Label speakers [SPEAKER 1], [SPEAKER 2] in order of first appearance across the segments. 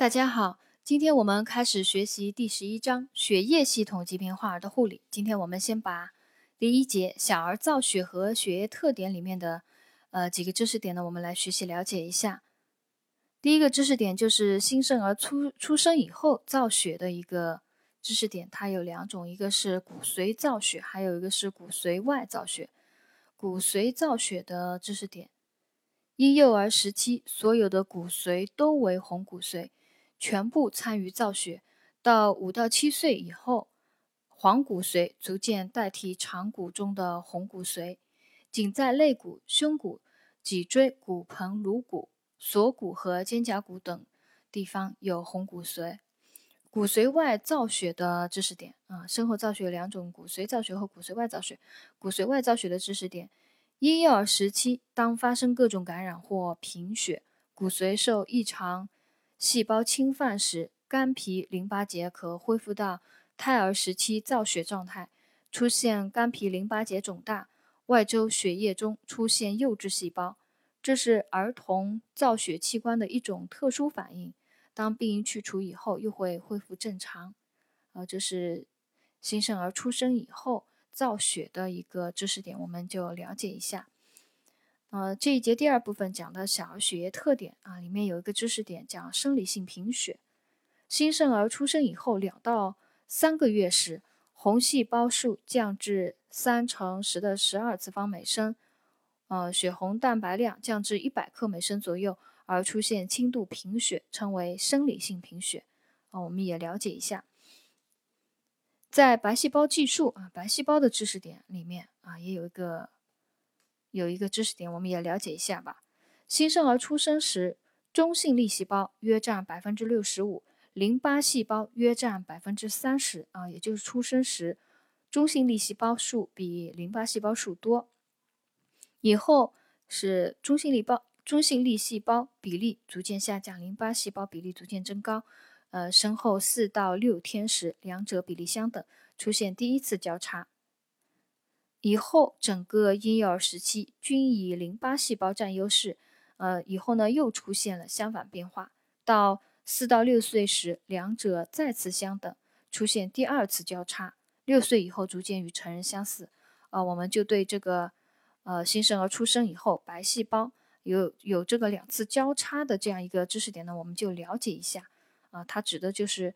[SPEAKER 1] 大家好，今天我们开始学习第十一章血液系统疾病患儿的护理。今天我们先把第一节小儿造血和血液特点里面的呃几个知识点呢，我们来学习了解一下。第一个知识点就是新生儿出出生以后造血的一个知识点，它有两种，一个是骨髓造血，还有一个是骨髓外造血。骨髓造血的知识点，婴幼儿时期所有的骨髓都为红骨髓。全部参与造血，到五到七岁以后，黄骨髓逐渐代替长骨中的红骨髓，仅在肋骨、胸骨、脊椎、骨盆、颅骨、锁骨和肩胛骨等地方有红骨髓。骨髓外造血的知识点啊，身后造血有两种：骨髓造血和骨髓外造血。骨髓外造血的知识点，婴幼儿时期当发生各种感染或贫血，骨髓受异常。细胞侵犯时，肝脾淋巴结可恢复到胎儿时期造血状态，出现肝脾淋巴结肿大，外周血液中出现幼稚细胞，这是儿童造血器官的一种特殊反应。当病因去除以后，又会恢复正常。呃，这是新生儿出生以后造血的一个知识点，我们就了解一下。呃，这一节第二部分讲的小儿血液特点啊，里面有一个知识点讲生理性贫血。新生儿出生以后两到三个月时，红细胞数降至三乘十的十二次方每升，呃，血红蛋白量降至一百克每升左右，而出现轻度贫血，称为生理性贫血。啊，我们也了解一下，在白细胞计数啊，白细胞的知识点里面啊，也有一个。有一个知识点，我们也了解一下吧。新生儿出生时，中性粒细胞约占百分之六十五，淋巴细胞约占百分之三十啊，也就是出生时中性粒细胞数比淋巴细胞数多。以后是中性粒胞中性粒细胞比例逐渐下降，淋巴细胞比例逐渐增高。呃，生后四到六天时，两者比例相等，出现第一次交叉。以后整个婴幼儿时期均以淋巴细胞占优势，呃，以后呢又出现了相反变化。到四到六岁时，两者再次相等，出现第二次交叉。六岁以后逐渐与成人相似。呃，我们就对这个，呃，新生儿出生以后白细胞有有这个两次交叉的这样一个知识点呢，我们就了解一下。啊，它指的就是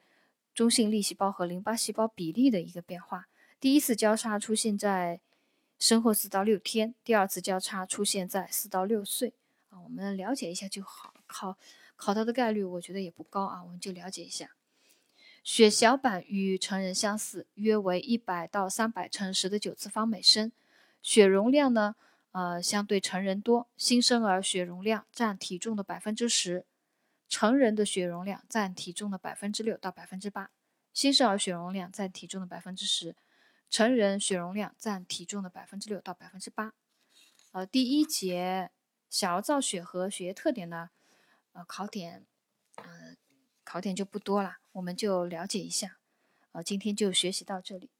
[SPEAKER 1] 中性粒细胞和淋巴细胞比例的一个变化。第一次交叉出现在。生后四到六天，第二次交叉出现在四到六岁啊，我们了解一下就好。考考到的概率我觉得也不高啊，我们就了解一下。血小板与成人相似，约为一百到三百乘十的九次方每升。血容量呢，呃，相对成人多。新生儿血容量占体重的百分之十，成人的血容量占体重的百分之六到百分之八。新生儿血容量占体重的百分之十。成人血容量占体重的百分之六到百分之八。呃，第一节小儿造血和血液特点呢，呃，考点，呃，考点就不多了，我们就了解一下。呃，今天就学习到这里。